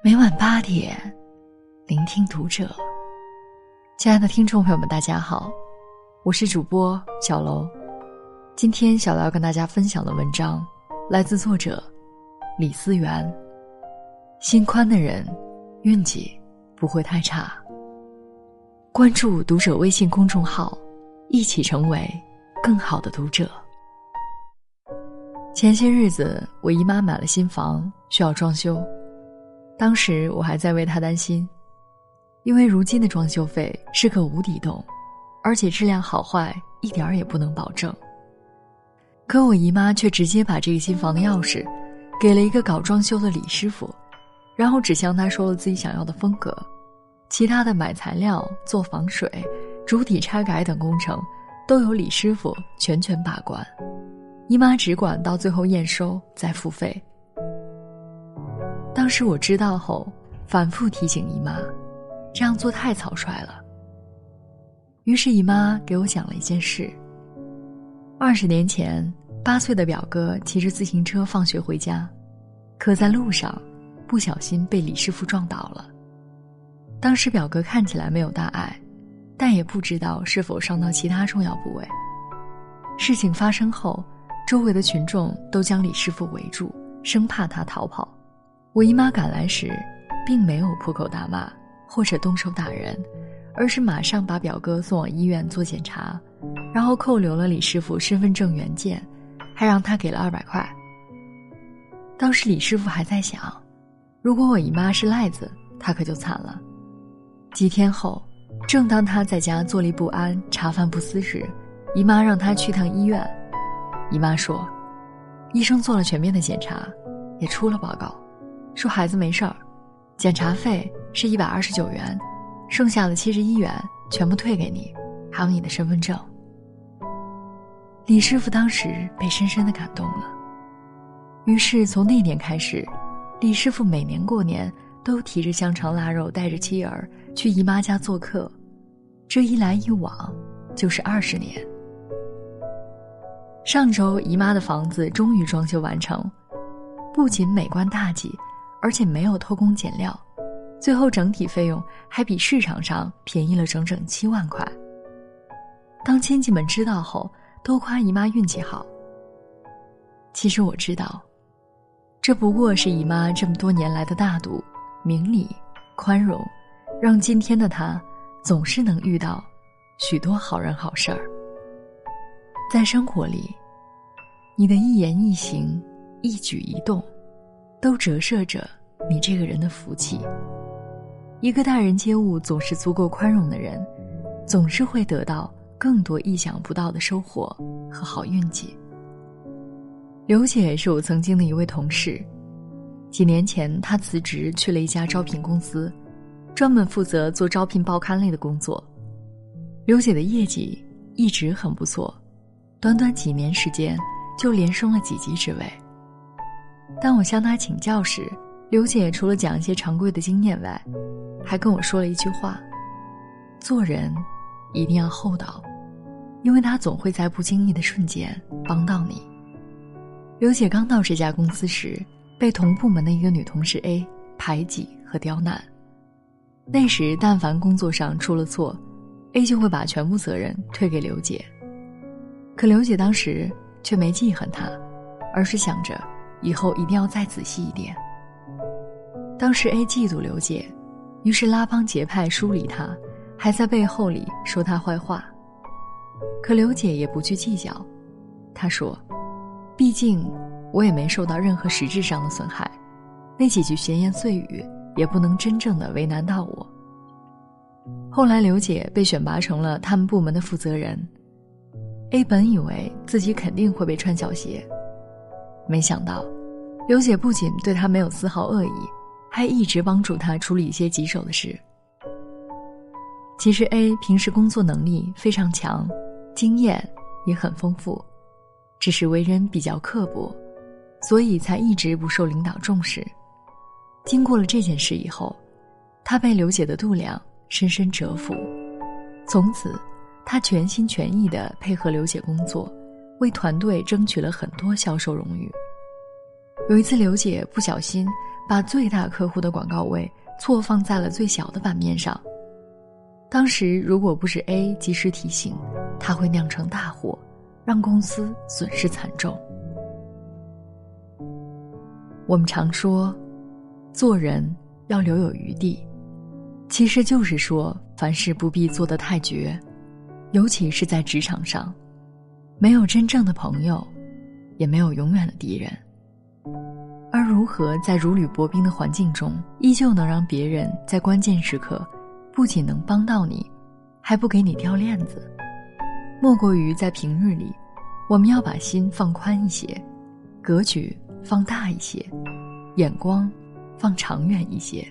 每晚八点，聆听读者。亲爱的听众朋友们，大家好，我是主播小楼。今天小楼要跟大家分享的文章，来自作者李思源。心宽的人，运气不会太差。关注读者微信公众号，一起成为更好的读者。前些日子，我姨妈买了新房，需要装修。当时我还在为他担心，因为如今的装修费是个无底洞，而且质量好坏一点儿也不能保证。可我姨妈却直接把这个新房的钥匙，给了一个搞装修的李师傅，然后只向他说了自己想要的风格，其他的买材料、做防水、主体拆改等工程，都由李师傅全权把关。姨妈只管到最后验收再付费。当时我知道后，反复提醒姨妈，这样做太草率了。于是姨妈给我讲了一件事。二十年前，八岁的表哥骑着自行车放学回家，可在路上不小心被李师傅撞倒了。当时表哥看起来没有大碍，但也不知道是否伤到其他重要部位。事情发生后。周围的群众都将李师傅围住，生怕他逃跑。我姨妈赶来时，并没有破口大骂或者动手打人，而是马上把表哥送往医院做检查，然后扣留了李师傅身份证原件，还让他给了二百块。当时李师傅还在想，如果我姨妈是赖子，他可就惨了。几天后，正当他在家坐立不安、茶饭不思时，姨妈让他去趟医院。姨妈说，医生做了全面的检查，也出了报告，说孩子没事儿，检查费是一百二十九元，剩下的七十一元全部退给你，还有你的身份证。李师傅当时被深深的感动了，于是从那年开始，李师傅每年过年都提着香肠腊肉，带着妻儿去姨妈家做客，这一来一往，就是二十年。上周姨妈的房子终于装修完成，不仅美观大气，而且没有偷工减料，最后整体费用还比市场上便宜了整整七万块。当亲戚们知道后，都夸姨妈运气好。其实我知道，这不过是姨妈这么多年来的大度、明理、宽容，让今天的她总是能遇到许多好人好事儿。在生活里，你的一言一行、一举一动，都折射着你这个人的福气。一个待人接物总是足够宽容的人，总是会得到更多意想不到的收获和好运气。刘姐是我曾经的一位同事，几年前她辞职去了一家招聘公司，专门负责做招聘报刊类的工作。刘姐的业绩一直很不错。短短几年时间，就连升了几级职位。当我向他请教时，刘姐除了讲一些常规的经验外，还跟我说了一句话：“做人一定要厚道，因为他总会在不经意的瞬间帮到你。”刘姐刚到这家公司时，被同部门的一个女同事 A 排挤和刁难。那时，但凡工作上出了错，A 就会把全部责任推给刘姐。可刘姐当时却没记恨他，而是想着以后一定要再仔细一点。当时 A 嫉妒刘姐，于是拉帮结派疏离她，还在背后里说她坏话。可刘姐也不去计较，她说：“毕竟我也没受到任何实质上的损害，那几句闲言碎语也不能真正的为难到我。”后来刘姐被选拔成了他们部门的负责人。A 本以为自己肯定会被穿小鞋，没想到，刘姐不仅对他没有丝毫恶意，还一直帮助他处理一些棘手的事。其实 A 平时工作能力非常强，经验也很丰富，只是为人比较刻薄，所以才一直不受领导重视。经过了这件事以后，他被刘姐的度量深深折服，从此。他全心全意地配合刘姐工作，为团队争取了很多销售荣誉。有一次，刘姐不小心把最大客户的广告位错放在了最小的版面上。当时如果不是 A 及时提醒，他会酿成大祸，让公司损失惨重。我们常说，做人要留有余地，其实就是说，凡事不必做得太绝，尤其是在职场上，没有真正的朋友，也没有永远的敌人。而如何在如履薄冰的环境中，依旧能让别人在关键时刻，不仅能帮到你，还不给你掉链子，莫过于在平日里，我们要把心放宽一些，格局放大一些，眼光放长远一些。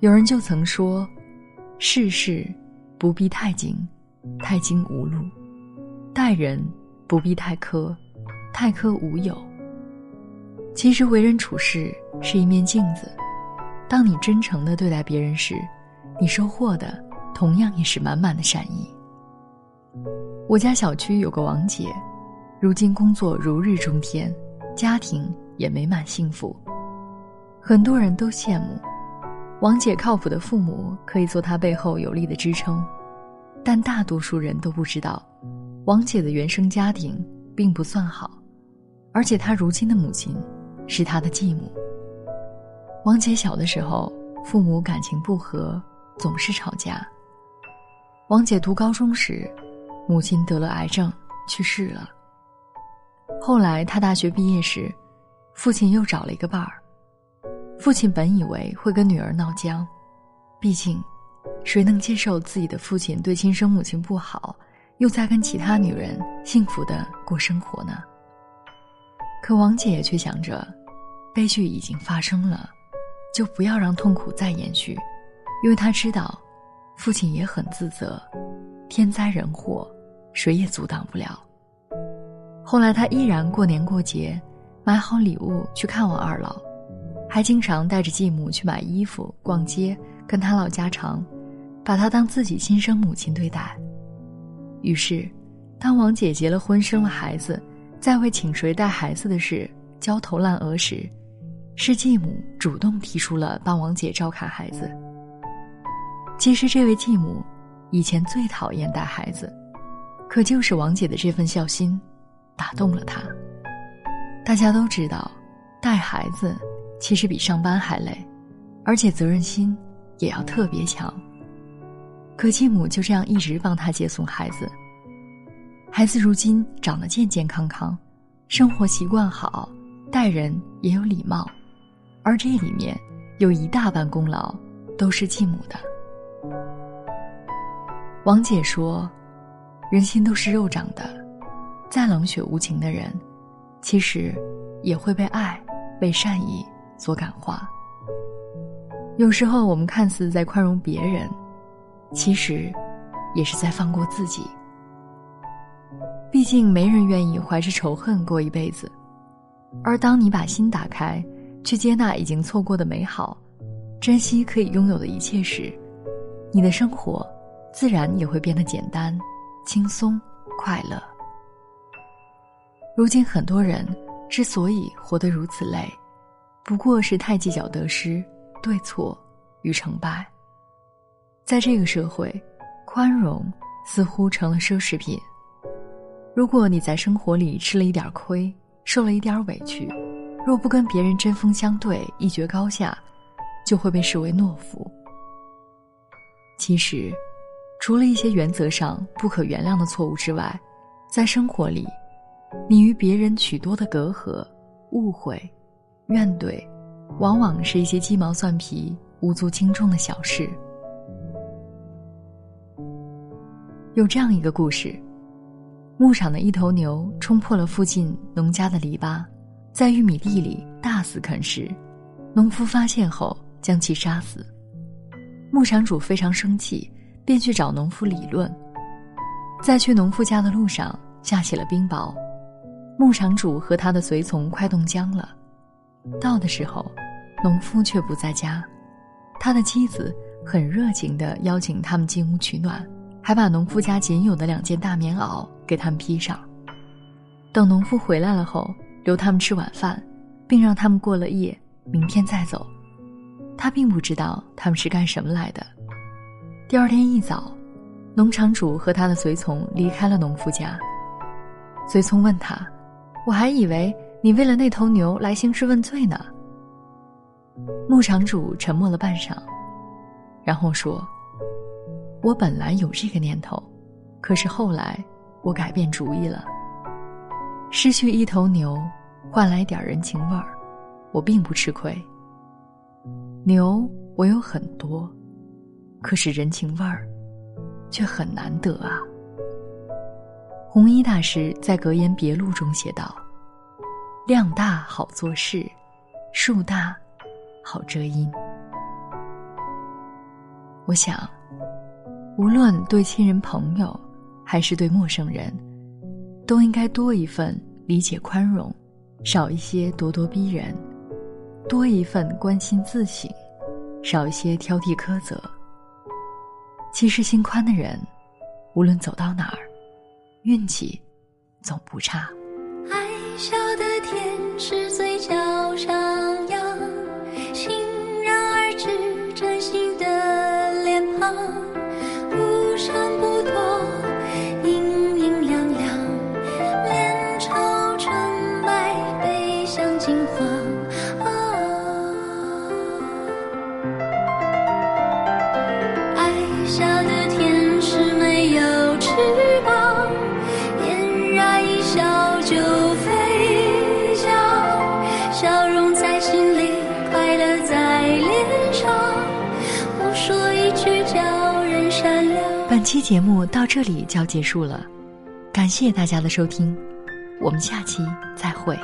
有人就曾说：“世事不必太精，太精无路；待人不必太苛，太苛无有。”其实为人处事是一面镜子，当你真诚的对待别人时，你收获的同样也是满满的善意。我家小区有个王姐，如今工作如日中天，家庭也美满幸福。很多人都羡慕王姐靠谱的父母可以做她背后有力的支撑，但大多数人都不知道，王姐的原生家庭并不算好，而且她如今的母亲。是她的继母。王姐小的时候，父母感情不和，总是吵架。王姐读高中时，母亲得了癌症去世了。后来她大学毕业时，父亲又找了一个伴儿。父亲本以为会跟女儿闹僵，毕竟，谁能接受自己的父亲对亲生母亲不好，又在跟其他女人幸福的过生活呢？可王姐却想着，悲剧已经发生了，就不要让痛苦再延续，因为她知道，父亲也很自责，天灾人祸，谁也阻挡不了。后来她依然过年过节，买好礼物去看望二老，还经常带着继母去买衣服、逛街，跟他唠家常，把她当自己亲生母亲对待。于是，当王姐结了婚，生了孩子。在为请谁带孩子的事焦头烂额时，是继母主动提出了帮王姐照看孩子。其实这位继母以前最讨厌带孩子，可就是王姐的这份孝心打动了她。大家都知道，带孩子其实比上班还累，而且责任心也要特别强。可继母就这样一直帮他接送孩子。孩子如今长得健健康康，生活习惯好，待人也有礼貌，而这里面有一大半功劳都是继母的。王姐说：“人心都是肉长的，再冷血无情的人，其实也会被爱、被善意所感化。有时候我们看似在宽容别人，其实也是在放过自己。”毕竟没人愿意怀着仇恨过一辈子，而当你把心打开，去接纳已经错过的美好，珍惜可以拥有的一切时，你的生活自然也会变得简单、轻松、快乐。如今很多人之所以活得如此累，不过是太计较得失、对错与成败。在这个社会，宽容似乎成了奢侈品。如果你在生活里吃了一点亏，受了一点委屈，若不跟别人针锋相对，一决高下，就会被视为懦夫。其实，除了一些原则上不可原谅的错误之外，在生活里，你与别人许多的隔阂、误会、怨怼，往往是一些鸡毛蒜皮、无足轻重的小事。有这样一个故事。牧场的一头牛冲破了附近农家的篱笆，在玉米地里大肆啃食。农夫发现后将其杀死。牧场主非常生气，便去找农夫理论。在去农夫家的路上，下起了冰雹。牧场主和他的随从快冻僵了。到的时候，农夫却不在家。他的妻子很热情地邀请他们进屋取暖。还把农夫家仅有的两件大棉袄给他们披上。等农夫回来了后，留他们吃晚饭，并让他们过了夜，明天再走。他并不知道他们是干什么来的。第二天一早，农场主和他的随从离开了农夫家。随从问他：“我还以为你为了那头牛来兴师问罪呢。”牧场主沉默了半晌，然后说：“我本来有这个念头，可是后来我改变主意了。失去一头牛，换来点人情味儿，我并不吃亏。牛我有很多，可是人情味儿却很难得啊。”弘一大师在《格言别录》中写道：“量大好做事，树大。”好遮阴。我想，无论对亲人朋友，还是对陌生人，都应该多一份理解宽容，少一些咄咄逼人；多一份关心自省，少一些挑剔苛责。其实心宽的人，无论走到哪儿，运气总不差。爱笑的天使嘴角上就飞翔，笑容在心里，快乐在脸上。说一句叫人善良。本期节目到这里就要结束了，感谢大家的收听，我们下期再会。